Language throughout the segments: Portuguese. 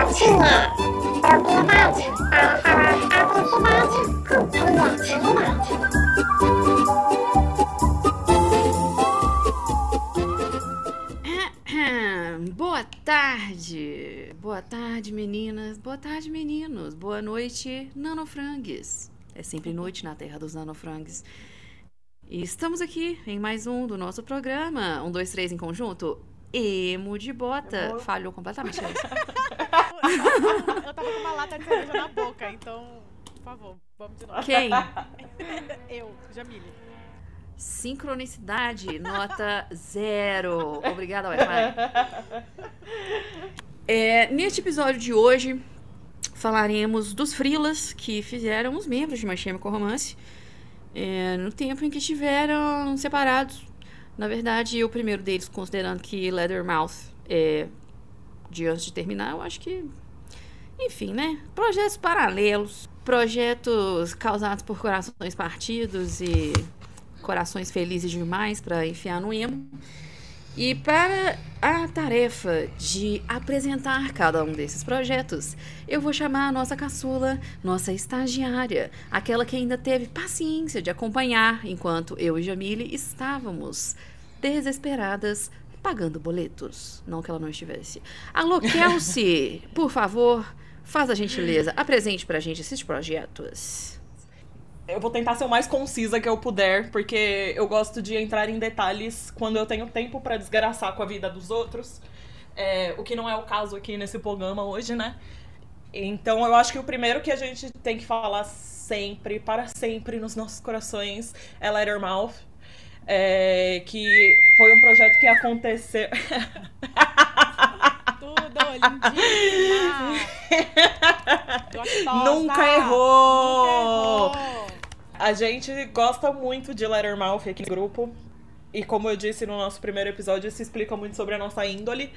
Propriedade para falar atrocidade com criatividade. Boa tarde! Boa tarde, meninas. Boa tarde, meninos. Boa noite, nanofrangues. É sempre noite na terra dos nanofrangues. E estamos aqui em mais um do nosso programa. Um, dois, três em conjunto. Emo de bota. Falhou completamente. Eu tava com uma lata de cerveja na boca, então, por favor, vamos de novo. Quem? Eu, Jamile. Sincronicidade, nota zero. Obrigada, Wi-Fi. É, neste episódio de hoje, falaremos dos frilas que fizeram os membros de My Chemical Romance é, no tempo em que estiveram separados. Na verdade, o primeiro deles, considerando que Leathermouth é de antes de terminar, eu acho que. Enfim, né? Projetos paralelos, projetos causados por corações partidos e corações felizes demais para enfiar no emo. E para a tarefa de apresentar cada um desses projetos, eu vou chamar a nossa caçula, nossa estagiária, aquela que ainda teve paciência de acompanhar enquanto eu e Jamile estávamos desesperadas pagando boletos. Não que ela não estivesse. Alô, Kelsey, por favor, faz a gentileza, apresente pra gente esses projetos. Eu vou tentar ser o mais concisa que eu puder, porque eu gosto de entrar em detalhes quando eu tenho tempo pra desgraçar com a vida dos outros. É, o que não é o caso aqui nesse programa hoje, né? Então eu acho que o primeiro que a gente tem que falar sempre, para sempre nos nossos corações, é Lettermouth. É, que foi um projeto que aconteceu. Tudo, lindíssima. Gostosa. Nunca errou! Nunca errou. A gente gosta muito de Lettermouth aqui no grupo. E como eu disse no nosso primeiro episódio, isso explica muito sobre a nossa índole.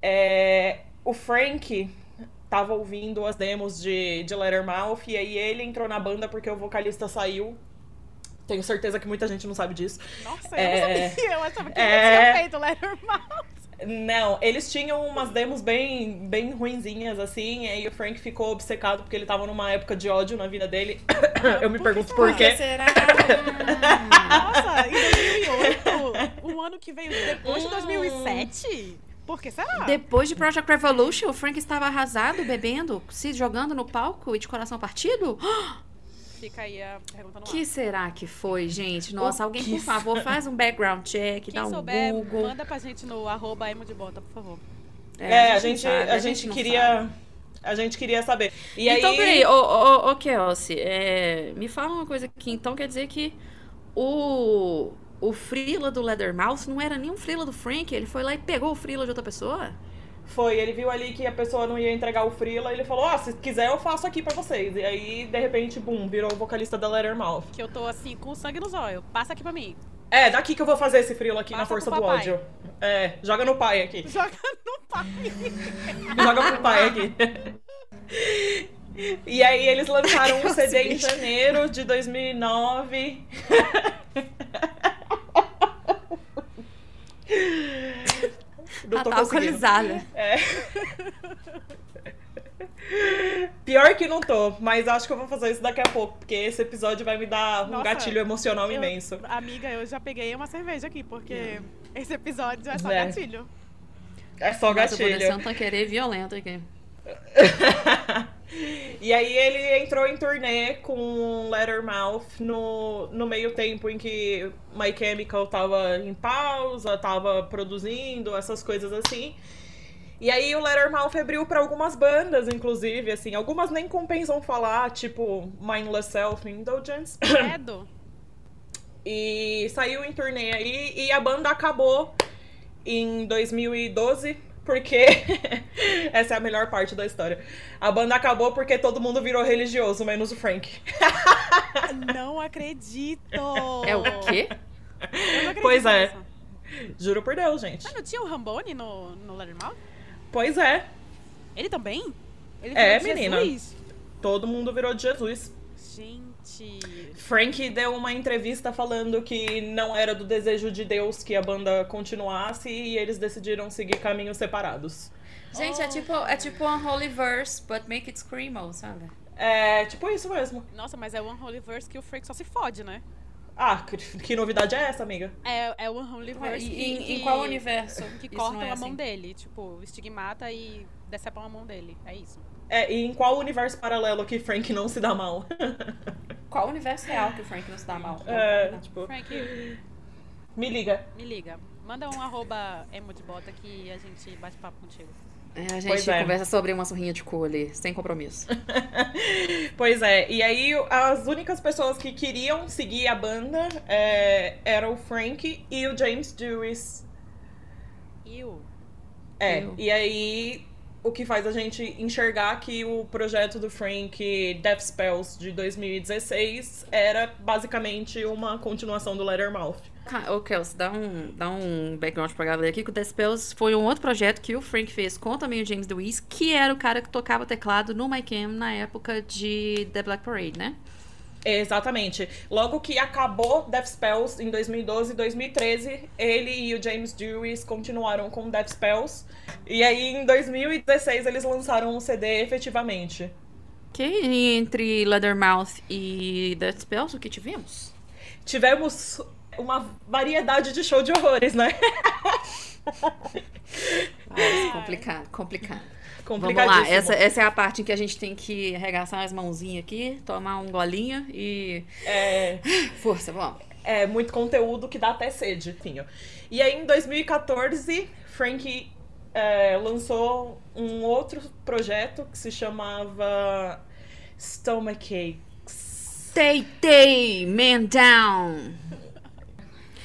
É, o Frank tava ouvindo as demos de, de Lettermouth e aí ele entrou na banda porque o vocalista saiu. Tenho certeza que muita gente não sabe disso. Nossa, eu É, não sabia. Eu achava que é. tinha feito Lettermouth. Não, eles tinham umas demos bem, bem ruinzinhas, assim, e aí o Frank ficou obcecado porque ele tava numa época de ódio na vida dele. Eu me pergunto por quê. será? Nossa, em 2008, um ano que veio depois de 2007? Por que será? Depois de Project Revolution, o Frank estava arrasado, bebendo, se jogando no palco e de coração partido? Fica aí a pergunta no ar. que será que foi, gente? Nossa, O alguém, por favor, faz um background check, Quem dá um souber, Google. manda pra gente no arroba emo de bota, por favor. É, a não gente, sabe, a gente queria. sabe. A gente queria saber. E então, aí. peraí, ô, ô, ô Kelsey, é, me fala uma coisa aqui. Então quer dizer que o, o Frila do Leathermouth não era nem um Frila do Frank? Ele foi lá e pegou o Frila de outra pessoa? Foi, ele viu ali que a pessoa não ia entregar o Freela, ele falou, ó, se quiser eu faço aqui pra vocês. E aí, de repente, bum, virou o vocalista da Lettermouth. Que eu tô assim, com sangue nos olhos. Passa aqui pra mim. É, daqui que eu vou fazer esse Freela aqui na Passa força pro do ódio. É, joga no pai aqui. Joga no pai. Joga pro pai aqui. E aí eles lançaram um CD em janeiro de 2009. Não Ela tô tá conseguindo. alcoolizada. É. Pior que não tô, mas acho que eu vou fazer isso daqui a pouco, porque esse episódio vai me dar um Nossa, gatilho emocional Eu- imenso. Amiga, eu já peguei uma cerveja aqui, porque esse episódio é só É. gatilho. É só Nossa, eu vou gatilho. descer um violento aqui. e aí ele entrou em turnê com Lettermouth no, no meio tempo em que My Chemical tava em pausa, tava produzindo, essas coisas assim. E aí o Lettermouth abriu pra algumas bandas, inclusive, assim, algumas nem compensam falar, tipo Mindless Self Indulgence. Credo. E saiu em turnê aí e a banda acabou em 2012, porque essa é a melhor parte da história. A banda acabou porque todo mundo virou religioso, menos o Frank. Não acredito. É o quê? Eu não acredito Pois é. nisso. Juro por Deus, gente. Mas não tinha o Rambone no, no Lettermouth? Pois é, Ele também? Ele É, virou menina. Jesus? todo mundo virou de Jesus. Gente. Frank deu uma entrevista falando que não era do desejo de Deus que a banda continuasse e eles decidiram seguir caminhos separados. Gente, é tipo, é tipo Unholy Verse, but make it screamo, sabe? É tipo isso mesmo. Nossa, mas é o Unholy Verse que o Frank só se fode, né? Ah, que, que novidade é essa, amiga? É, é o Unholy Verse e- que, em, em qual universo? Que cortam é a mão assim? dele. Tipo, estigmata e decepam a mão dele. É isso. É, e em qual universo paralelo que Frank não se dá mal? Qual universo real que o Frank não se dá mal? É, tipo, Frank, me liga. me liga. Manda um arroba emojibota que a gente bate papo contigo. É, a gente é. conversa sobre uma surrinha de cu ali, sem compromisso. Pois é, e aí as únicas pessoas que queriam seguir a banda é, era o Frank e o James Dewis. E o... É, Eu. e aí o que faz a gente enxergar que o projeto do Frank Death Spells de 2016 era basicamente uma continuação do Lettermouth. Ô, Kels, dá um, dá um background pra galera aqui, que o The Spells foi um outro projeto que o Frank fez com também o James Lewis, que era o cara que tocava teclado no My Cam na época de The Black Parade, né? Exatamente. Logo que acabou Death Spells em 2012 e 2013, ele e o James Dewis continuaram com Death Spells. E aí em 2016 eles lançaram um CD efetivamente. Que entre Leathermouth e The Spells, o que tivemos? Tivemos uma variedade de show de horrores, né? Ah, complicado, complicado. Vamos Complicadíssimo. lá, essa, essa é a parte em que a gente tem que arregaçar as mãozinhas aqui, tomar um golinho e. É, Força, vamos. é muito conteúdo que dá até sede, enfim. E aí em 2014, Frank é, lançou um outro projeto que se chamava Stomachakes. Tay Tay, man down.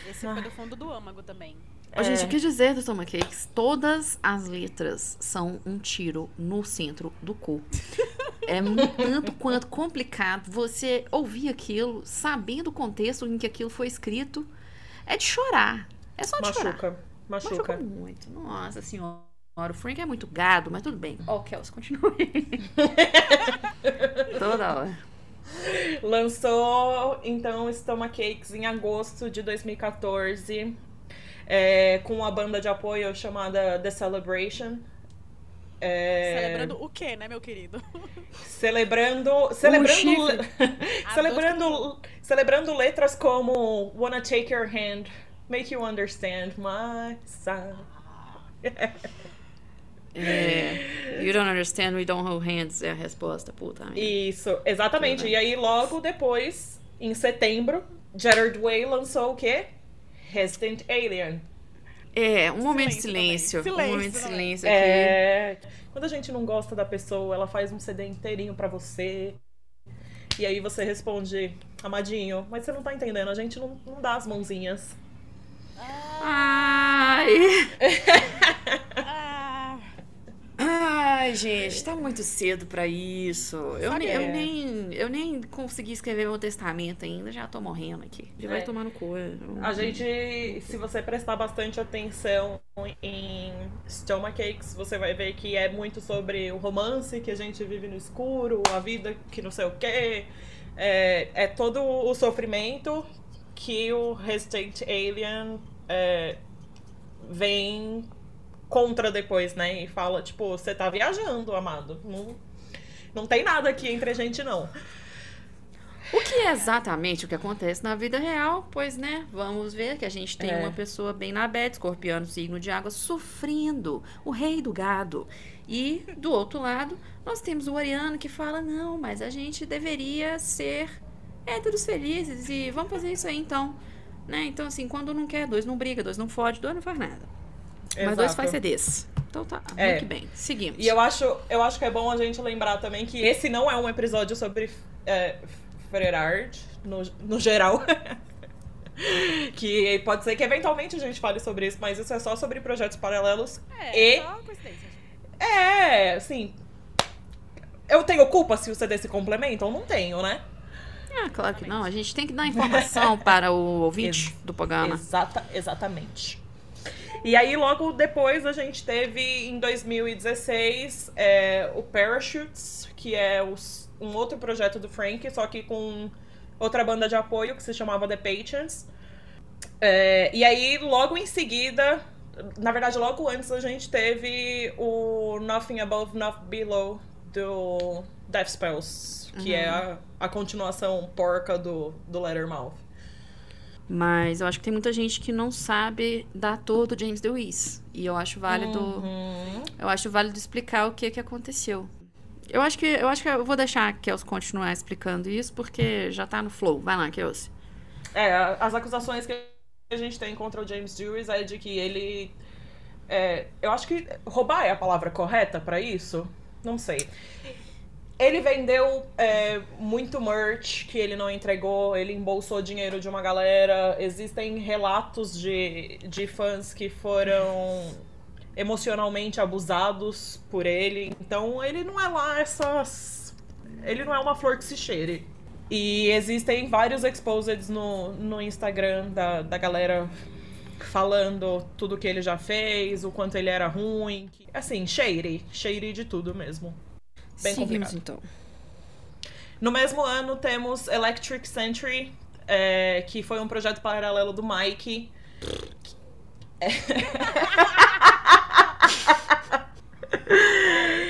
Esse foi do fundo do âmago também. Ô, gente, É. o que dizer do Toma Cakes? Todas as letras são um tiro no centro do cu. É tanto quanto complicado você ouvir aquilo, sabendo o contexto em que aquilo foi escrito. É de chorar. É só de chorar. Machuca, Machuca machuca. muito. Nossa senhora. O Frank é muito gado, mas tudo bem. Ó, o Kels, continue. Toda hora. Lançou, então, Stomachakes em agosto de 2014, é, com uma banda de apoio chamada The Celebration. É, Celebrando o quê, né, meu querido? Celebrando. Celebrando. celebrando, celebrando letras como Wanna Take Your Hand, Make You Understand My Side. É, you don't understand, we don't hold hands é a resposta, puta. merda. Isso, exatamente. E aí, logo depois, em setembro, Gerard Way lançou o quê? Resident Alien. É, um momento de Silêncio silêncio. Um momento de Silêncio aqui. É. Quando a gente não gosta da pessoa, ela faz um CD inteirinho pra você. E aí você responde, amadinho, mas você não tá entendendo, a gente não, não dá as mãozinhas. Ai. Ai, gente, tá muito cedo pra isso. Eu, Sabe, eu, é. nem, eu nem consegui escrever meu testamento ainda, já tô morrendo aqui. Já vai É. tomar no cu. A gente, se você prestar bastante atenção em Stomachakes, você vai ver que é muito sobre o romance que a gente vive no escuro, a vida que não sei o quê. É, é todo o sofrimento que o Resident Alien é, vem contra depois, né? E fala, tipo, você tá viajando, amado. Não, não tem nada aqui entre a gente, não. O que é exatamente o que acontece na vida real? Pois, né, vamos ver que a gente tem É. uma pessoa bem na bed, escorpiano, signo de água, sofrendo, o rei do gado. E, do outro lado, nós temos o ariano que fala, não, mas a gente deveria ser héteros felizes e vamos fazer isso aí, então. Né? Então, assim, quando um não quer, dois não briga, dois não fode, dois não faz nada. Mas dois faz CDs. Então tá, É. muito bem. Seguimos. E eu acho, eu acho que é bom a gente lembrar também que esse não é um episódio sobre é, Frerard, no, no geral. que pode ser que eventualmente a gente fale sobre isso, mas isso é só sobre projetos paralelos. é, E- só. É, assim. Eu tenho culpa se o CD se complementam? Não tenho, né? Ah, claro que não. A gente tem que dar informação para o ouvinte do programa. Exata, exatamente. E aí, logo depois, a gente teve em 2016 é, o Parachutes, que é os- um outro projeto do Frank, só que com outra banda de apoio que se chamava The Patients. É, e aí, logo em seguida, Na verdade, logo antes a gente teve o Nothing Above, Nothing Below do Death Spells, que é a, a continuação porca do, do Lettermouth. Mas eu acho que tem muita gente que não sabe da ator do James DeWeese. E eu acho válido. Uhum. Eu acho válido explicar o que que aconteceu. Eu acho que eu acho que eu vou deixar a Kels continuar explicando isso, porque já tá no flow. Vai lá, Kels. É, as acusações que a gente tem contra o James Dewis é de que ele. é, eu acho que roubar é a palavra correta pra isso? Não sei. Ele vendeu é, muito merch que ele não entregou, ele embolsou dinheiro de uma galera. Existem relatos de, de fãs que foram emocionalmente abusados por ele. Então ele não é lá essas. Ele não é uma flor que se cheire. E existem vários exposeds no, no Instagram da, da galera falando tudo que ele já fez, o quanto ele era ruim. Assim, shady. Shady de tudo mesmo. Bem Seguimos complicado. então. No mesmo ano temos Electric Century, é, que foi um projeto paralelo do Mike.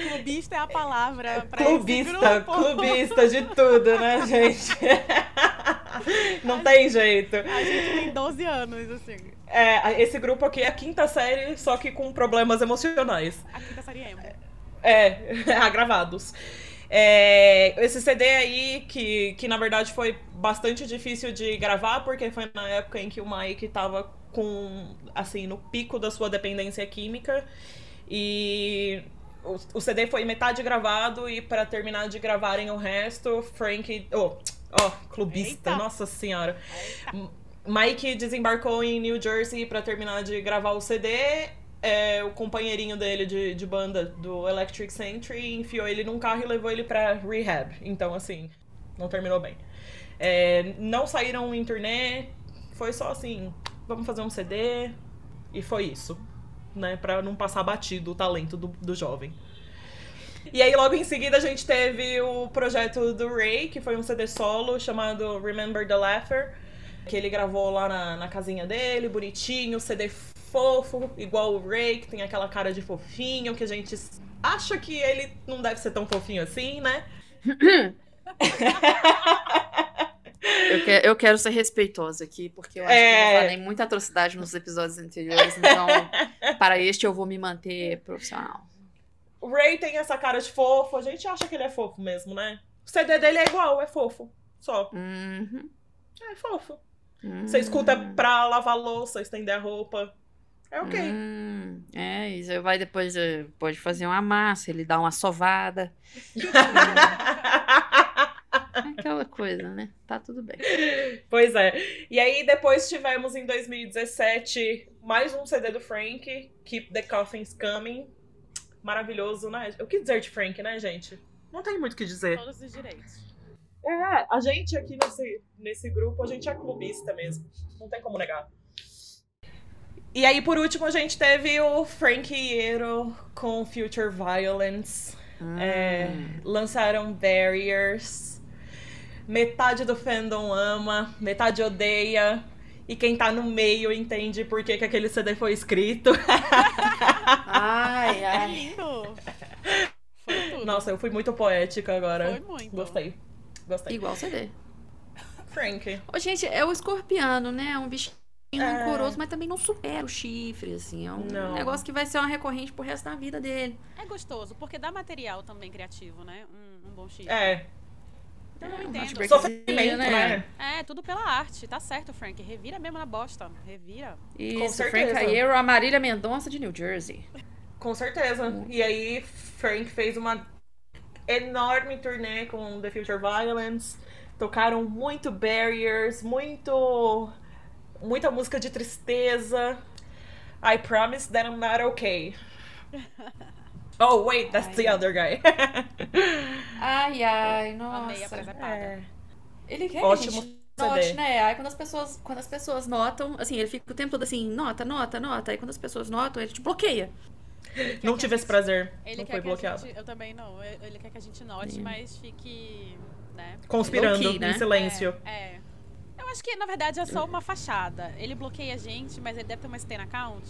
Clubista é a palavra pra Clubista, esse grupo. clubista de tudo, né, gente? Não tem jeito. A gente tem 12 anos, assim. É, esse grupo aqui é a quinta série, só que com problemas emocionais. A quinta série emo. É, agravados. É, esse CD aí, que, que na verdade foi bastante difícil de gravar, porque foi na época em que o Mike tava com, assim, no pico da sua dependência química. E o, o CD foi metade gravado, e para terminar de gravarem o resto, Frank. Oh, ó, clubista, Eita. nossa senhora. Mike desembarcou em New Jersey pra terminar de gravar o CD. É, o companheirinho dele de, de banda do Electric Century enfiou ele num carro e levou ele pra rehab. Então, assim, não terminou bem. É, não saíram em turnê, foi só assim, vamos fazer um CD. E foi isso, né? Pra não passar batido o talento do, do jovem. E aí, logo em seguida, a gente teve o projeto do Ray, que foi um CD solo chamado Remember the Laugher, que ele gravou lá na, na casinha dele, bonitinho, CD fofo, igual o Ray, que tem aquela cara de fofinho, que a gente acha que ele não deve ser tão fofinho assim, né? Eu, que- eu quero ser respeitosa aqui, porque eu acho que É. eu falei muita atrocidade nos episódios anteriores, então para este eu vou me manter profissional. O Ray tem essa cara de fofo, a gente acha que ele é fofo mesmo, né? O CD dele é igual, é fofo. Só. Uhum, É fofo. uhum. Você escuta pra lavar louça, estender a roupa. É ok. Hum, é, e você vai depois, eh, pode fazer uma massa, ele dá uma sovada. É aquela coisa, né? Tá tudo bem. Pois é. E aí depois tivemos em 2017 mais um CD do Frank, Keep the Coffins Coming. Maravilhoso, né? O que dizer de Frank, né, gente? Não tem muito o que dizer. Todos os direitos. É, a gente aqui nesse, nesse grupo, a gente é clubista mesmo. Não tem como negar. E aí, por último, a gente teve o Frank Iero com Future Violence. É, Hum. lançaram Barriers. Metade do fandom ama, metade odeia. E quem tá no meio entende por que, que aquele CD foi escrito. Ai, É ai. lindo. Foi tudo. Nossa, eu fui muito poética agora. Foi muito. Gostei. Gostei. Igual CD. Frank. Ô, gente, é o escorpiano, né? É um bichinho É. rancoroso, mas também não supera o chifre, assim. É um Não. negócio que vai ser uma recorrente pro resto da vida dele. É gostoso, porque dá material também criativo, né? Um, um bom chifre. É. Então eu É, um entendo. heartbreak. Sofrimento, né? né? É, tudo pela arte. Tá certo, Frank. Revira mesmo na bosta. Revira. Isso, certeza. Frank a Marília Mendonça de New Jersey. Com certeza. E aí, Frank fez uma enorme turnê com The Future Violence. Tocaram muito Barriers, muito. Muita música de tristeza. I promise that I'm not okay. Oh, wait, that's the other guy. Ai, ai, nossa. Amei a presepada. É. Ele quer Ótimo que note, né? Aí quando as pessoas, quando as pessoas notam, assim, ele fica o tempo todo assim, nota, nota, nota. Aí quando as pessoas notam, ele te bloqueia. Não tive esse prazer. Ele não foi que bloqueado. gente. Eu também não. Ele quer que a gente note, Sim. mas fique. né? Conspirando né? em silêncio. É, é. Eu acho que, na verdade, é só uma fachada. Ele bloqueia a gente, mas ele deve ter uma Steam account.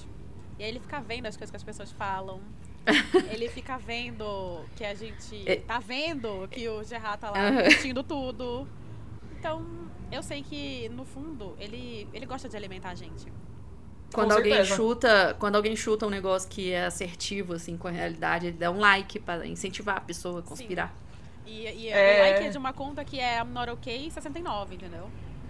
E aí ele fica vendo as coisas que as pessoas falam. ele fica vendo que a gente É. tá vendo que o Gerard tá lá curtindo tudo. Então, eu sei que, no fundo, ele, ele gosta de alimentar a gente. Quando Com alguém certeza. chuta, quando alguém chuta um negócio que é assertivo assim com a realidade, ele dá um like pra incentivar a pessoa a conspirar. E, e É. o like é de uma conta que é I'm not okay 69, entendeu?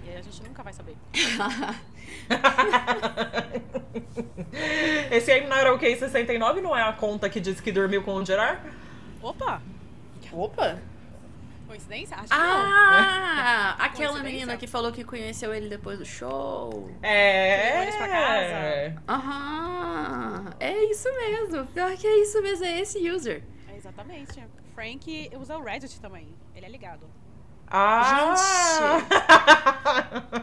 E aí a gente nunca vai saber. Esse I'm Not OK 69 não é a conta que disse que dormiu com o Gerard? Opa! Opa! Coincidência? Acho que não. Ah, aquela menina que falou que conheceu ele depois do show. É. Eles pra casa. Aham, é isso mesmo. Pior que é isso mesmo, é esse user. É, exatamente. Frank usa o Reddit também. Ele é ligado. Ah!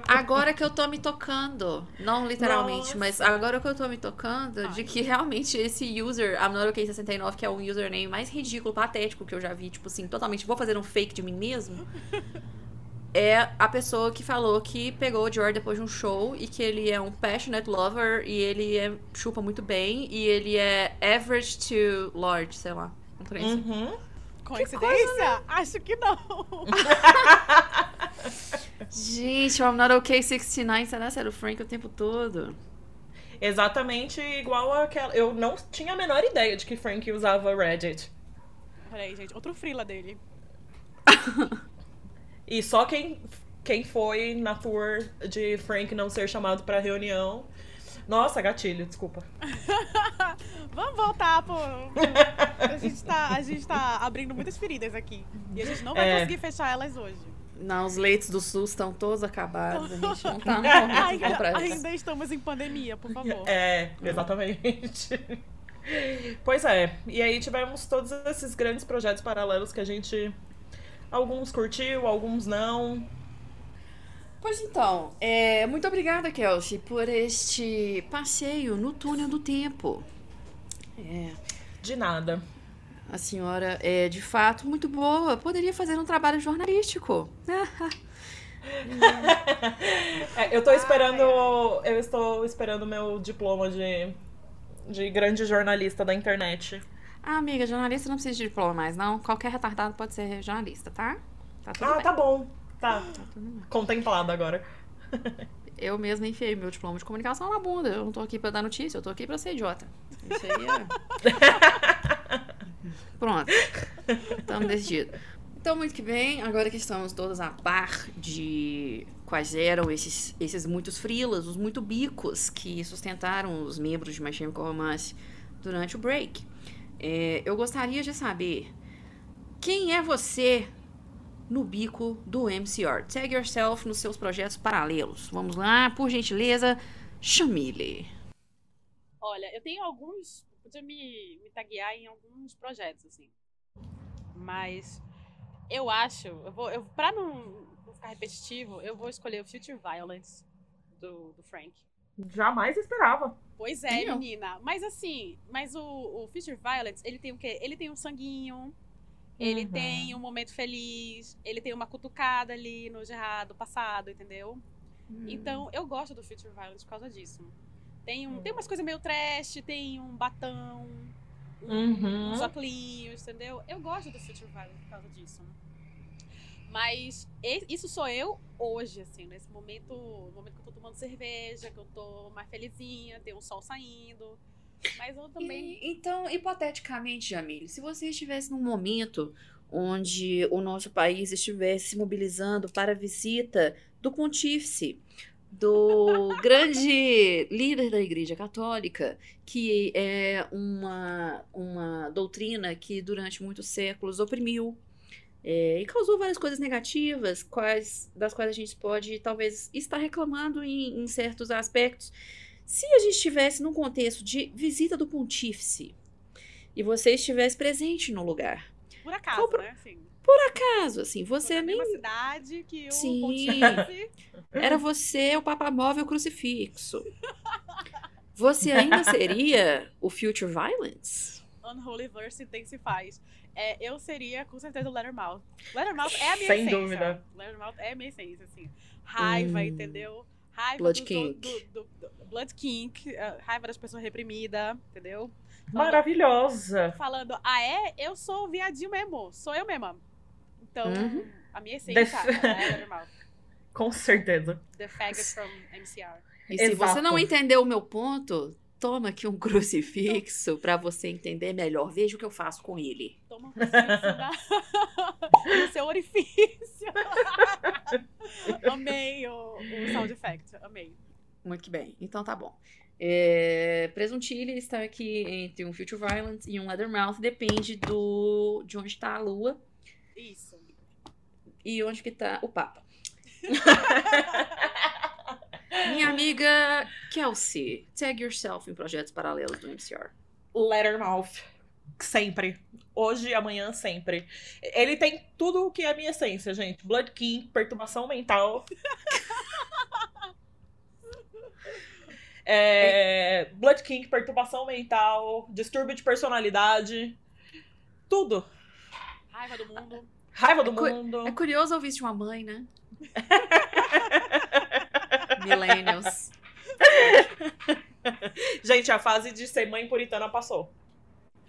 Agora que eu tô me tocando, não literalmente, Nossa. mas agora que eu tô me tocando de Ai. que realmente esse user, I'm not okay 69, que é o username mais ridículo, patético que eu já vi, tipo assim, totalmente, vou fazer um fake de mim mesmo. É a pessoa que falou que pegou o Dior depois de um show e que ele é um passionate lover e ele é, chupa muito bem e ele é average to large, sei lá. Um trem assim. Coincidência? Acho que não. Gente, o I'm not okay 69, será que era o Frank o tempo todo? Exatamente igual aquela. Eu não tinha a menor ideia de que Frank usava Reddit. Olha aí, gente. Outro frila dele. E só quem, quem foi na tour de Frank não ser chamado pra reunião. Nossa, gatilho, desculpa. Vamos voltar pro. A gente, tá, a gente tá abrindo muitas feridas aqui. E a gente não vai É. conseguir fechar elas hoje. Não, os leitos do SUS estão todos acabados. A gente não tá no Ainda, pra ainda estamos em pandemia, por favor. É, exatamente. pois é. E aí tivemos todos esses grandes projetos paralelos que a gente. Alguns curtiu, alguns não. Pois então, é, muito obrigada, Kelsey, por este passeio no túnel do tempo. É, De nada. a senhora é de fato muito boa. Poderia fazer um trabalho jornalístico. É, eu tô esperando. Eu estou esperando meu diploma de, de grande jornalista da internet. Ah, amiga, jornalista não precisa de diploma mais, não. Qualquer retardado pode ser jornalista, tá? Tá Ah, bem. tá bom. Tá. Contemplado agora. Eu mesma enfiei meu diploma de comunicação na bunda. Eu não tô aqui pra dar notícia, eu tô aqui pra ser idiota. Isso aí é. Pronto. Estamos decididos. Então, muito que bem, agora que estamos todas a par de quais eram esses, esses muitos frilas, os muito bicos que sustentaram os membros de My Chemical Romance durante o break, é, eu gostaria de saber quem é você no bico do MCR. Tag yourself nos seus projetos paralelos. Vamos lá, por gentileza, Chamile. Olha, eu tenho alguns. Podia me, me taguear em alguns projetos, assim. Mas eu acho. Eu vou, eu, pra não, não ficar repetitivo, eu vou escolher o Future Violence do, do Frank. Jamais esperava. Pois é, eu. menina. Mas assim, mas o, o Future Violence, ele tem o quê? Ele tem um sanguinho, ele Uhum. tem um momento feliz, ele tem uma cutucada ali no Gerard do passado, entendeu? Então, eu gosto do Future Violence por causa disso. Tem, um, tem umas coisas meio trash, tem um batão, Uhum. uns óculos, entendeu? Eu gosto do Future Violence por causa disso. Mas isso sou eu hoje, assim, nesse momento, no momento que eu tô tomando cerveja, que eu tô mais felizinha, tem um sol saindo. Mas eu também. E- então, hipoteticamente, Jamile, se você estivesse num momento onde o nosso país estivesse se mobilizando para a visita do pontífice, do grande líder da Igreja Católica, que é uma, uma doutrina que durante muitos séculos oprimiu é, e causou várias coisas negativas, quais, das quais a gente pode talvez estar reclamando em, em certos aspectos. Se a gente estivesse num contexto de visita do pontífice e você estivesse presente no lugar, Por acaso, Qual pro- né? Assim, caso assim, você na nem mesma cidade que o Sim. pontífice. era você o Papa Móvel crucifixo. Você ainda seria o Future Violence? Unholy Verse intensifies. É, eu seria, com certeza, o Lettermouth. Lettermouth é a minha Sem essência. dúvida. Lettermouth é a minha essência, assim. Raiva, Hum. entendeu? Raiva Blood do, King. Do, do, do- Blood Kink, a raiva das pessoas reprimidas, entendeu? Maravilhosa. Falando, ah é? Eu sou o viadinho mesmo, sou eu mesma. Então, Uhum. a minha essência Def- é normal. Com certeza. The faggot from MCR. E se Exato. você não entendeu o meu ponto, toma aqui um crucifixo pra você entender melhor. Veja o que eu faço com ele. Toma um crucifixo na... no seu orifício. Amei o, o sound effect, amei. Muito bem. Então tá bom. É, Presuntilha está aqui entre um Future Violence e um Leathermouth. Depende do de onde está a lua Isso. e onde que tá o Papa. Minha amiga Kelsey, tag yourself em projetos paralelos do MCR. Lettermouth. Sempre. Hoje e amanhã, sempre. Ele tem tudo o que é a minha essência, gente. Blood King, perturbação mental. É, Blood King, perturbação mental, distúrbio de personalidade. Tudo. Raiva do mundo. Raiva do É mundo. É curioso ouvir isso de uma mãe, né? Millennials. Gente, a fase de ser mãe puritana passou.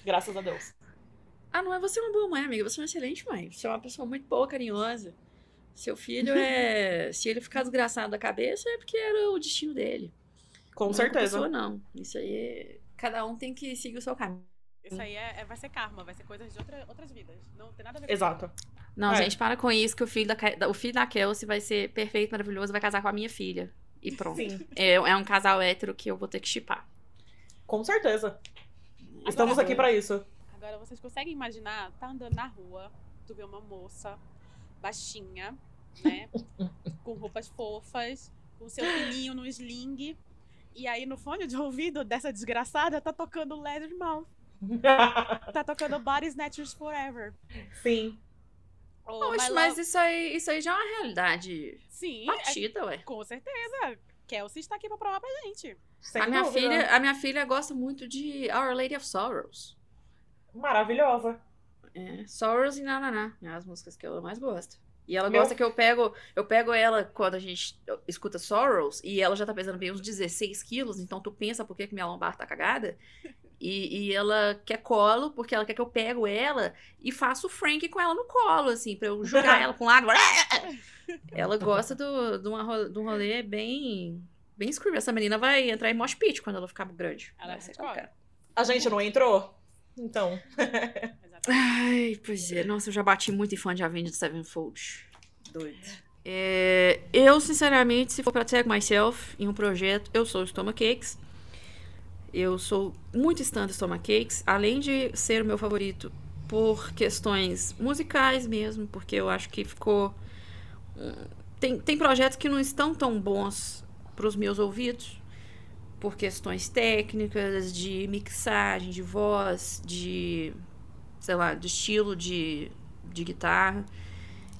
Graças a Deus. Ah, não é você uma boa mãe, amiga. Você é uma excelente mãe. Você é uma pessoa muito boa, carinhosa. Seu filho é. Se ele ficar desgraçado da cabeça, é porque era o destino dele. Com não É certeza. sua, não. Isso aí é... Cada um tem que seguir o seu caminho. Isso aí é, é- vai ser karma, vai ser coisas de outra- outras vidas. Não tem nada a ver com Exato. Não, É. gente, para com isso, que o filho da, o filho da Kelsey vai ser perfeito, maravilhoso, vai casar com a minha filha. E pronto. É, é um casal hétero que eu vou ter que chipar. com certeza. Estamos Agora- aqui pra isso. Agora, vocês conseguem imaginar, tá andando na rua, tu vê uma moça baixinha, né? com roupas fofas, com seu filhinho no sling. E aí, no fone de ouvido dessa desgraçada, tá tocando Leathermouth. Tá tocando Body Snatchers Forever. Sim. Poxa, My mas Love- isso aí, isso aí já é uma realidade Sim, é- batida, ué. com certeza. Kelsey está aqui pra provar pra gente. Sem A minha, dúvida. filha, a minha filha gosta muito de Our Lady of Sorrows. Maravilhosa. É, Sorrows e Nananá, é as músicas que ela mais gosta. E ela Meu- gosta que eu pego, eu pego ela quando a gente escuta Sorrows e ela já tá pesando bem uns 16 quilos, então tu pensa por que, que minha lombar tá cagada. E, e ela quer colo, porque ela quer que eu pego ela e faço o Frank com ela no colo, assim, pra eu jogar ela pra um lado. Ela gosta do, de, uma, ro- de um rolê bem. Bem screw. Essa menina vai entrar em mosh pit quando ela ficar grande. Ela Vai ser. A gente não entrou? Então. Ai, pois é. Nossa, eu já bati muito em fã de Avenged Sevenfold. Doido. É, eu, sinceramente, se for pra tag myself em um projeto, eu sou o Stomach Cakes. Eu sou muito stan do Stomach Cakes, além de ser o meu favorito por questões musicais mesmo, porque eu acho que ficou. hum, Tem, tem projetos que não estão tão bons pros meus ouvidos, por questões técnicas, de mixagem, de voz, de sei lá, de estilo de, de guitarra.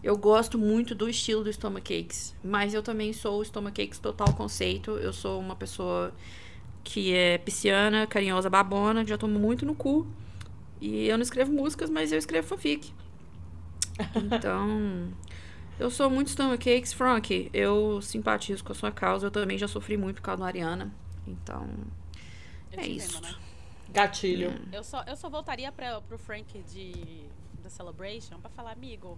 Eu gosto muito do estilo do Stomach Cakes, mas eu também sou o Stomach Cakes total conceito. Eu sou uma pessoa que é pisciana, carinhosa, babona, que já tomo muito no cu. E eu não escrevo músicas, mas eu escrevo fanfic. Então, eu sou muito Stomach Cakes, Frank. Eu simpatizo com a sua causa. Eu também já sofri muito por causa da Ariana. Então, Eu é isso. entendo, né? Gatilho. Eu só, eu só voltaria pra, pro Frank de da Celebration pra falar, amigo,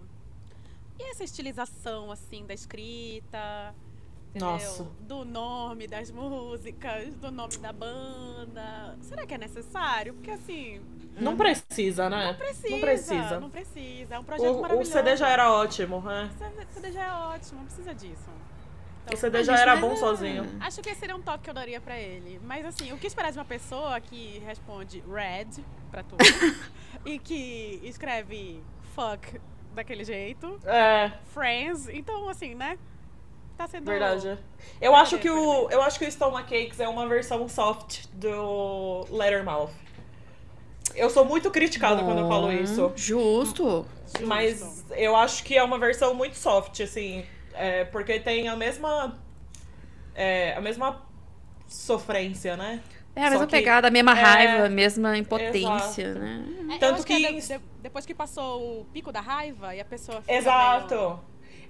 e essa estilização, assim, da escrita? Entendeu? Nossa. Do nome das músicas, do nome da banda. Será que é necessário? Porque assim, Não precisa, né? precisa. Não precisa. Não precisa. É um projeto O, o maravilhoso. CD já era ótimo, né? O CD já é ótimo, não precisa disso. Então, O CD já gente, era bom sozinho. Acho que esse seria um toque que eu daria pra ele. Mas assim, o que esperar de uma pessoa que responde red pra tudo e que escreve fuck daquele jeito, É, friends, então assim, né? Tá sendo. verdade. Eu acho que o eu acho que o Stomach Cakes é uma versão soft do Lettermouth. Eu sou muito criticada quando eu falo isso. Justo. Justo. Mas eu acho que é uma versão muito soft, assim. é, porque tem a mesma. é, a mesma sofrência, né? É a mesma que- pegada, a mesma é, raiva, a mesma impotência, exato. né? É, Tanto que- é de- de- depois que passou o pico da raiva e a pessoa fica Exato. meio-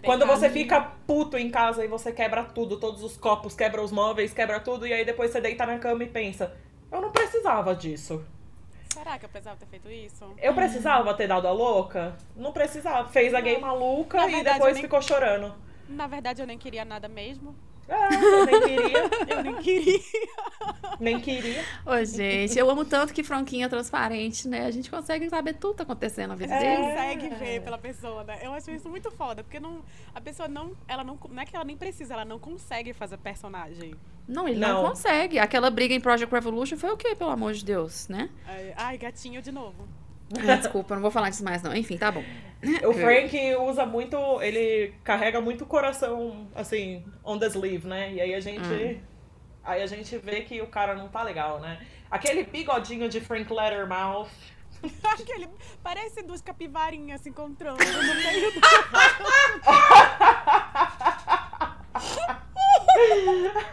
Quando você fica puto em casa e você quebra tudo, todos os copos, quebra os móveis, quebra tudo, e aí depois você deita na cama e pensa, eu não precisava disso. Será que eu precisava ter feito isso? Eu precisava ter dado a louca? Não precisava. Fez a gay maluca Na e verdade, depois nem- ficou chorando. Na verdade, eu nem queria nada mesmo. Ah, eu nem queria, Eu nem queria. nem queria. Ô, gente, eu amo tanto que Franquinha é transparente, né? A gente consegue saber tudo que tá acontecendo na vida É. dele. consegue ver pela pessoa, né? Eu acho isso muito foda, porque não, a pessoa não, ela não, não é que ela nem precisa, ela não consegue fazer personagem. Não, ele não. Não. consegue. Aquela briga em Project Revolution foi o quê, pelo amor de Deus, né? Ai, Ai, gatinho de novo. Ah, desculpa, não vou falar disso mais, não. Enfim, tá bom. O Frank usa muito, ele carrega muito o coração, assim, on the sleeve, né? E aí a gente. Hum. Aí a gente vê que o cara não tá legal, né? Aquele bigodinho de Frank Lettermouth. Aquele, parece duas capivarinhas se encontrando no meio do...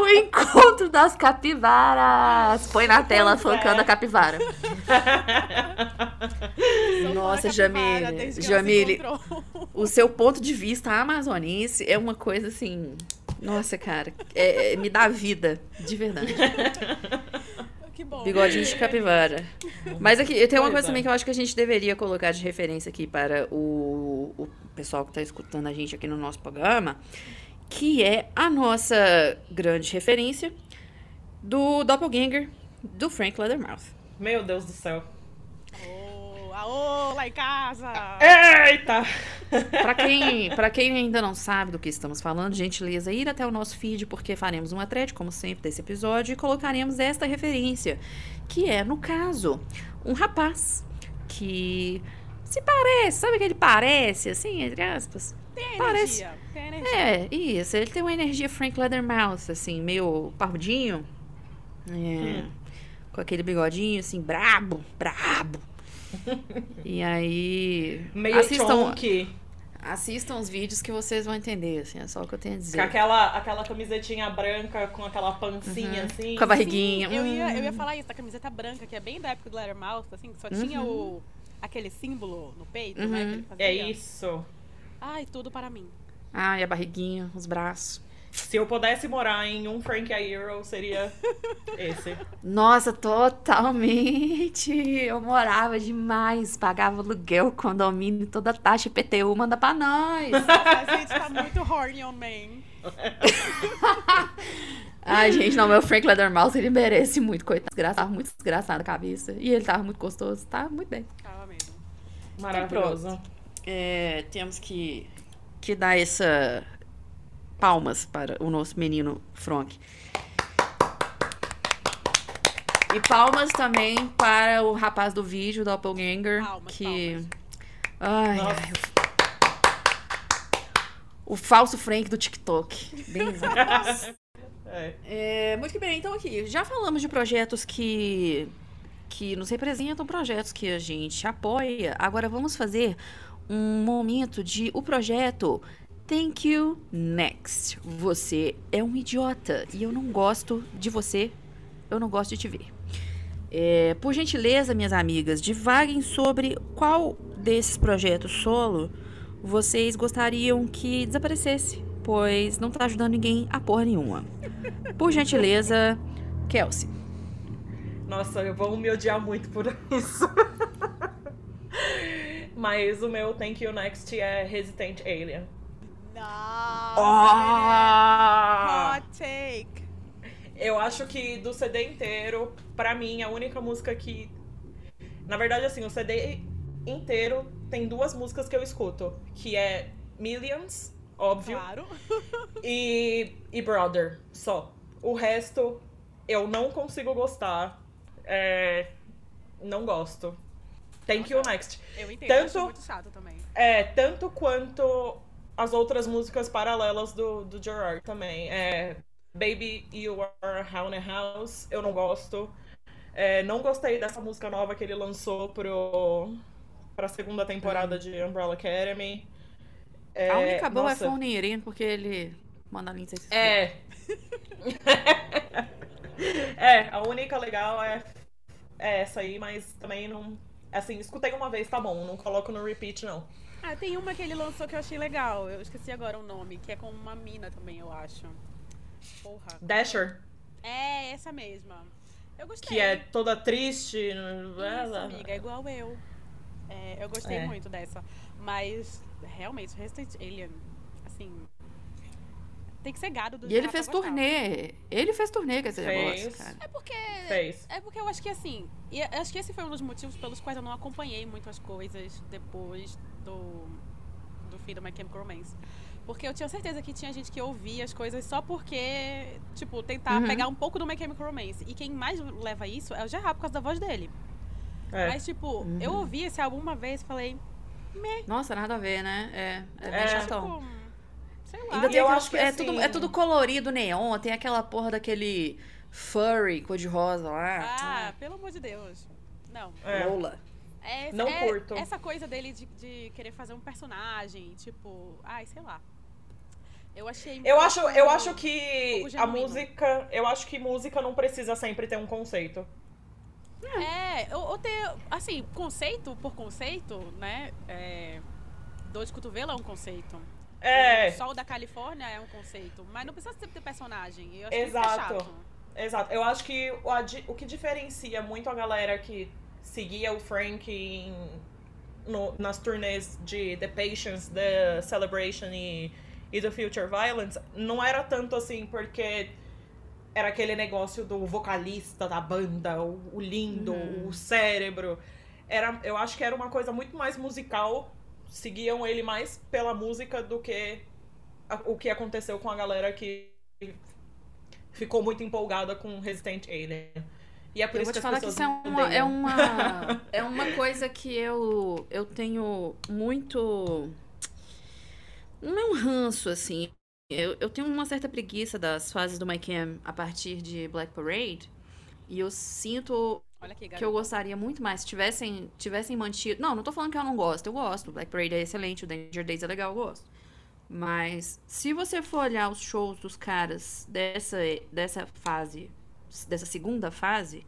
O encontro das capivaras. Põe na tela Pois é. focando a capivara. Nossa, Jamile, Jamile. O seu ponto de vista amazoniense é uma coisa assim. Nossa, cara. é- é- me dá vida, de verdade. Que bom. Bigodinho de capivara. Mas aqui, tem uma coisa é. também que eu acho que a gente deveria colocar de referência aqui para o, o pessoal que está escutando a gente aqui no nosso programa, que é a nossa grande referência do Doppelganger do Frank Leathermouth. Meu Deus do céu. Aô, aô, lá em casa. Eita! Pra quem, pra quem ainda não sabe do que estamos falando, gentileza, ir até o nosso feed, porque faremos uma thread, como sempre, desse episódio, e colocaremos esta referência, que é, no caso, um rapaz que se parece, sabe que ele parece, assim, entre aspas? Tem Parece- energia. Tem energia. É, isso, ele tem uma energia Frank Leathermouth, assim, meio parrudinho, é, com aquele bigodinho, assim, brabo, brabo. E aí, Meio assistam, chonky. Assistam os vídeos que vocês vão entender, assim, é só o que eu tenho a dizer. Com aquela, aquela camisetinha branca com aquela pancinha assim. Com a barriguinha. Sim, eu, ia, hum. eu ia falar isso, da camiseta branca, que é bem da época do Lettermouth, assim, que só tinha o, aquele símbolo no peito, né? Uhum. Que ele fazia. É isso. Ai, tudo para mim. Ai, a barriguinha, os braços. Se eu pudesse morar em um Frank a Hero, seria esse. Nossa, totalmente. Eu morava demais, pagava aluguel, condomínio, toda a taxa IPTU, manda pra nós. Nossa, a gente tá muito horny on man. Ai, gente, não, meu Frank Leathermouth, ele merece muito, coitado. Desgraçado, muito desgraçado a cabeça. E ele tava muito gostoso, tá muito bem. Tava mesmo. Maravilhoso. É, temos que, que dar essa palmas para o nosso menino Frank. E palmas também para o rapaz do vídeo, Doppelganger, Palmas, que... palmas. Ai, ai, o... o falso Frank do TikTok. Bem É. é, muito que bem, então aqui, já falamos de projetos que, que nos representam, projetos que a gente apoia. Agora vamos fazer um momento de o projeto Thank You Next. Você é um idiota e eu não gosto de você, eu não gosto de te ver. É, por gentileza, minhas amigas, divaguem sobre qual desses projetos solo vocês gostariam que desaparecesse, pois não tá ajudando ninguém a porra nenhuma. Por gentileza, Kelsey. Nossa, vão me odiar muito por isso. Mas o meu Thank You Next é Hesitant Alien. Nossa, Ah! hot take. Eu acho que do CD inteiro, pra mim, a única música que. Na verdade, assim, o CD inteiro tem duas músicas que eu escuto, que é Millions, óbvio, Claro. e, e Brother, só. O resto eu não consigo gostar. É, não gosto. Thank you next. Eu entendo, eu acho Tanto- muito chato também. É, tanto quanto as outras músicas paralelas do, do Gerard também. É, Baby You Are a Haunted House, eu não gosto. É, não gostei dessa música nova que ele lançou pro, pra segunda temporada de Umbrella Academy. É, a única boa nossa, é Phone Irene, porque ele manda a Lindsay. É. é, a única legal é, é essa aí, mas também não. Assim, escutei uma vez, tá bom, não coloco no repeat, não. Ah, tem uma que ele lançou que eu achei legal. Eu esqueci agora o nome, que é com uma mina também, eu acho. Porra. Dasher, É, essa mesma. Eu gostei. que é toda triste. Isso, amiga, é igual eu. É, eu gostei É. muito dessa. Mas, realmente, Resident Alien, assim. Tem que ser gado do E ele fez gostar. turnê. Ele fez turnê com esse Fez. negócio, cara. É porque. Fez. É porque eu acho que assim. E eu acho que esse foi um dos motivos pelos quais eu não acompanhei muitas coisas depois do. do fim do My Chemical Romance. Porque eu tinha certeza que tinha gente que ouvia as coisas só porque, tipo, tentar Uhum. pegar um pouco do My Chemical Romance. E quem mais leva isso é o Gerard por causa da voz dele. É. Mas, tipo, eu ouvi esse álbum uma vez e falei. Nossa, nada a ver, né? É, é bem É. chatão. Tipo, sei lá. Ainda tem eu acho que, é, assim- tudo, é tudo colorido, neon. Tem aquela porra daquele furry cor-de-rosa lá. Ah, pelo amor de Deus. Não. É. Lola. É, Não é curto. Essa coisa dele de, de querer fazer um personagem, tipo, ai, sei lá. Eu achei. Eu um acho, pouco- eu acho um que pouco a música. Eu acho que música não precisa sempre ter um conceito. É, ou, ou ter, assim, conceito por conceito, né? É, dor de cotovelo é um conceito. É. O Sol da Califórnia é um conceito. Mas não precisa sempre ter personagem. Eu acho Exato. é. Exato. Eu acho que o, o que diferencia muito a galera que seguia o Frank em- no- nas turnês de The Patience, The Celebration e, e The Future Violence não era tanto assim porque era aquele negócio do vocalista da banda, o, o lindo, Uhum. o cérebro. Era, eu acho que era uma coisa muito mais musical. Seguiam ele mais pela música do que a- o que aconteceu com a galera que ficou muito empolgada com Resident Alien. E é por Eu isso vou te que falar que isso é uma, é uma, é uma coisa que eu, eu tenho muito. Não é um ranço, assim. Eu, eu tenho uma certa preguiça das fases do My Cam a partir de Black Parade. E eu sinto Olha aqui, que eu gostaria muito mais se tivessem, tivessem mantido. Não, não tô falando que eu não gosto, eu gosto. O Black Parade é excelente, o Danger Days é legal, eu gosto. Mas se você for olhar os shows dos caras dessa, dessa fase, dessa segunda fase,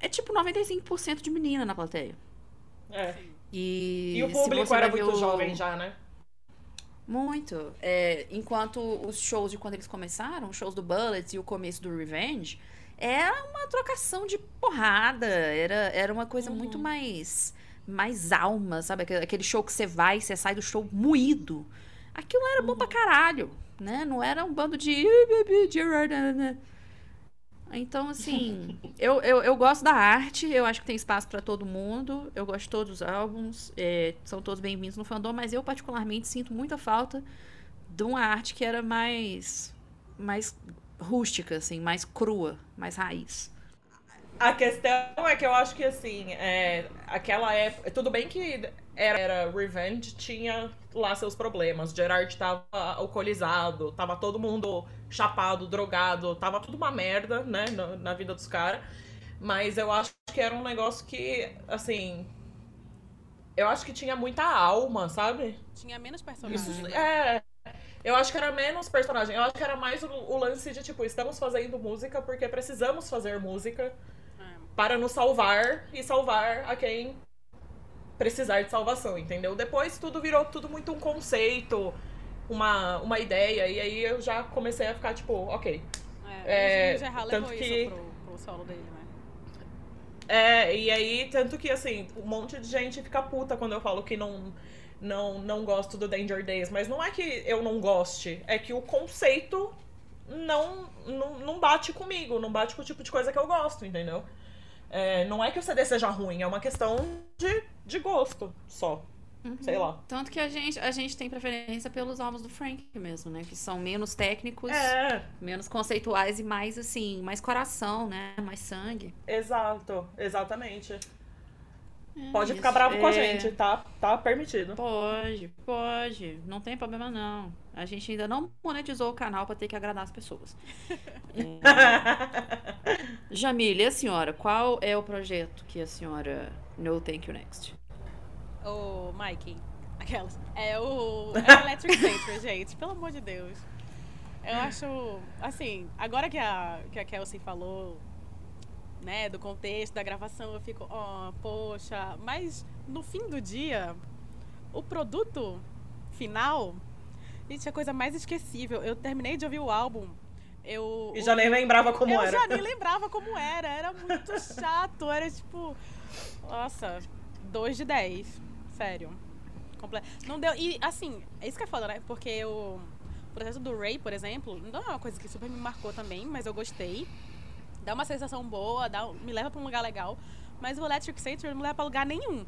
é tipo 95% de menina na plateia. É. E, E o público era muito o- jovem já, né? Muito. É, enquanto os shows de quando eles começaram, os shows do Bullets e o começo do Revenge, era uma trocação de porrada. Era, era uma coisa Uhum. muito mais mais alma, sabe? Aquele- show que você vai, você sai do show moído. Aquilo era bom Uhum. pra caralho, né? Não era um bando de... Então, assim, eu, eu, eu gosto da arte, eu acho que tem espaço pra todo mundo, eu gosto de todos os álbuns, é, são todos bem-vindos no fandom, mas eu particularmente sinto muita falta de uma arte que era mais, mais rústica, assim, mais crua, mais raiz. A questão é que eu acho que, assim, é, aquela época. Tudo bem que era, era Revenge, tinha lá seus problemas. Gerard tava alcoolizado, tava todo mundo chapado, drogado, tava tudo uma merda, né, na, na vida dos caras. Mas eu acho que era um negócio que, assim. Eu acho que tinha muita alma, sabe? Tinha menos personagens. Isso, né? é. Eu acho que era menos personagem. Eu acho que era mais o, o lance de, tipo, estamos fazendo música porque precisamos fazer música É. para nos salvar e salvar a quem precisar de salvação, entendeu? Depois tudo virou tudo muito um conceito, uma, uma ideia, e aí eu já comecei a ficar, tipo, ok. É, É, tanto que- pro, pro solo dele, né? É, e aí, tanto que, assim, um monte de gente fica puta quando eu falo que não, não, não gosto do Danger Days. Mas não é que eu não goste, é que o conceito não, não, não bate comigo, não bate com o tipo de coisa que eu gosto, entendeu? É, não é que o CD seja ruim, é uma questão de, de gosto só. Sei lá. Tanto que a gente, a gente tem preferência pelos álbuns do Frank mesmo, né? Que são menos técnicos, É, menos conceituais e mais, assim, mais coração, né? Mais sangue. exato, exatamente. É Pode isso. ficar bravo com a É, gente, tá? Tá permitido. Pode, pode. Não tem problema, não. A gente ainda não monetizou o canal pra ter que agradar as pessoas. É. Jamile, e a senhora? Qual é o projeto que a senhora No Thank You Next? O Mikey. Aquelas. É o, é o Electric Century, gente. Pelo amor de Deus. Eu acho. Assim, agora que a, que a Kelsey falou né, do contexto da gravação, eu fico, ó, poxa, mas no fim do dia, o produto final, gente, é a coisa mais esquecível. Eu terminei de ouvir o álbum, eu E já nem lembrava como eu era. já nem lembrava como era, era muito chato, era tipo, nossa, 2 de 10, sério. Comple- Não deu, e assim, é isso que é foda, né? Porque o processo do Ray, por exemplo, não é uma coisa que super me marcou também, mas eu gostei. Dá uma sensação boa, dá, me leva pra um lugar legal. Mas o Electric Century não me leva pra lugar nenhum.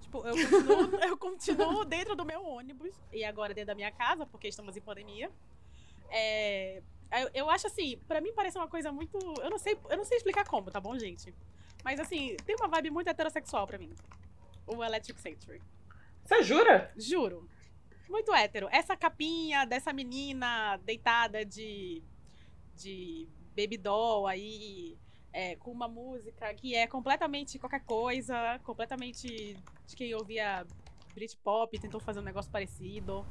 Tipo, eu continuo, eu continuo dentro do meu ônibus e agora dentro da minha casa, porque estamos em pandemia. É, eu, eu acho assim, pra mim parece uma coisa muito. Eu não sei, eu não sei explicar como, tá bom, gente? Mas assim, tem uma vibe muito heterossexual pra mim. O Electric Century. Você jura? Juro. Muito hétero. Essa capinha dessa menina deitada de. de baby doll aí. é, com uma música que é completamente qualquer coisa, completamente de quem ouvia Britpop, tentou fazer um negócio parecido.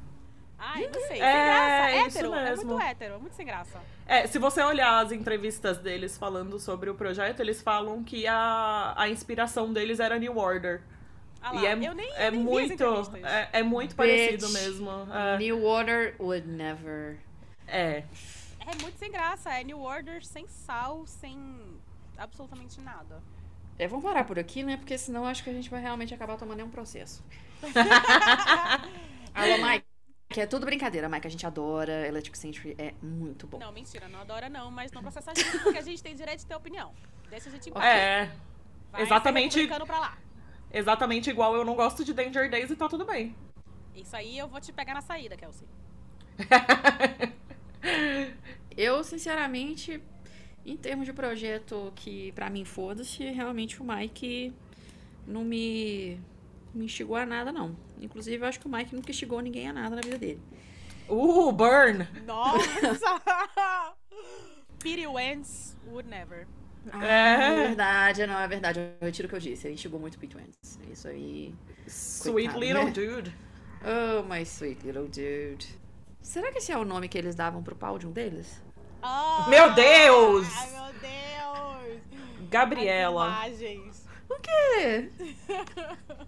Ai, não sei. Sem É, graça. isso Hétero. É muito hétero, é muito sem graça. É, se você olhar as entrevistas deles falando sobre o projeto, eles falam que a, a inspiração deles era New Order. Ah lá, e é, eu nem, é muito. É, é muito Bitch. parecido mesmo. É. New Order would never. é. É muito sem graça. É New Order sem sal, sem absolutamente nada. É, vamos parar por aqui, né? Porque senão acho que a gente vai realmente acabar tomando um processo. Alô, Mike. Que é tudo brincadeira, Mike. A gente adora. Electric Century é muito bom. Não, mentira, não adora não, mas não processa a gente porque a gente tem direito de ter opinião. Deixa a gente em paz. É. Vai exatamente. pra lá. Exatamente igual eu não gosto de Danger Days e tá tudo bem. Isso aí eu vou te pegar na saída, Kelsey. Eu, sinceramente, em termos de projeto que pra mim foda-se, realmente o Mike não me, me instigou a nada, não. Inclusive, eu acho que o Mike nunca instigou ninguém a nada na vida dele. Uh, burn! Nossa! Pity Wentz would never. Ah, É. é verdade, não, é verdade. Eu retiro o que eu disse. Ele instigou muito o Pete Wentz. Isso aí. Sweet Coitado, little né? dude. Oh, my sweet little dude. Será que esse é o nome que eles davam pro pau de um deles? Ah, Meu Deus! Ai, meu Deus! Gabriela. As imagens. O quê?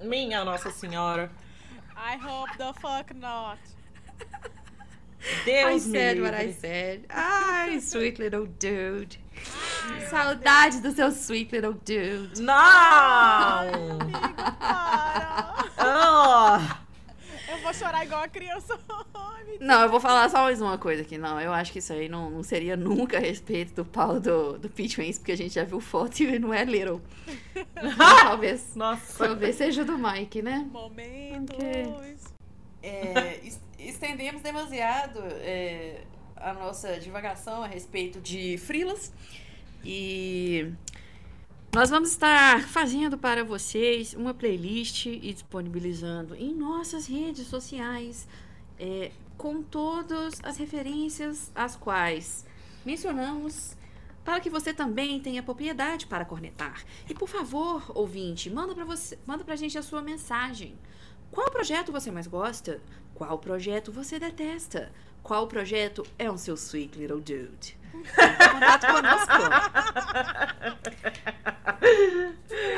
Minha Nossa Senhora. I hope the fuck not. I Deus me said what I said. Ai, sweet little dude. Saudade do seu sweet little dude. Não! Amigo, para! Ah! Eu vou chorar igual a criança. Não, eu vou falar só mais uma coisa aqui. Não, eu acho que isso aí não, não seria nunca a respeito do pau do, do Wentz, porque a gente já viu foto e não é little. talvez, Nossa. talvez seja do Mike, né? Momentos. É, es- estendemos demasiado é, a nossa divagação a respeito de frilas e nós vamos estar fazendo para vocês uma playlist e disponibilizando em nossas redes sociais é, com todas as referências às quais mencionamos para que você também tenha propriedade para cornetar. E por favor, ouvinte, manda para você, manda pra gente a sua mensagem. Qual projeto você mais gosta? Qual projeto você detesta? Qual projeto é um seu sweet little dude? Em contato conosco.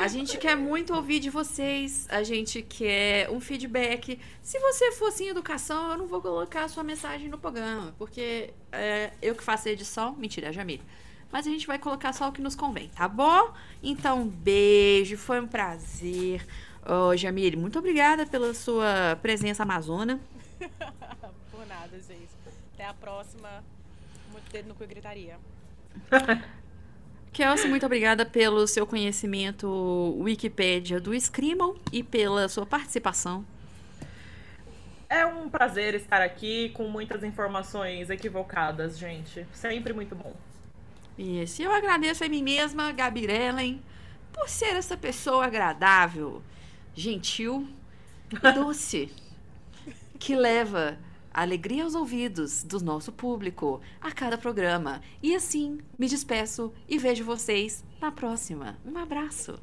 A gente quer muito ouvir de vocês. A gente quer um feedback. Se você for sem educação, eu não vou colocar a sua mensagem no programa, porque é, eu que faço a edição. Mentira, é Jamile. Mas a gente vai colocar só o que nos convém, tá bom? Então, beijo, foi um prazer. Ô, Jamile, muito obrigada pela sua presença amazona. Por nada, gente. Até a próxima. Muito dedo no cu e gritaria. Kelsey, muito obrigada pelo seu conhecimento Wikipédia do Screamon e pela sua participação. É um prazer estar aqui com muitas informações equivocadas, gente. Sempre muito bom. Isso. E eu agradeço a mim mesma, Gabirellen, por ser essa pessoa agradável, gentil e doce, que leva alegria aos ouvidos do nosso público a cada programa. E assim, me despeço e vejo vocês na próxima. Um abraço.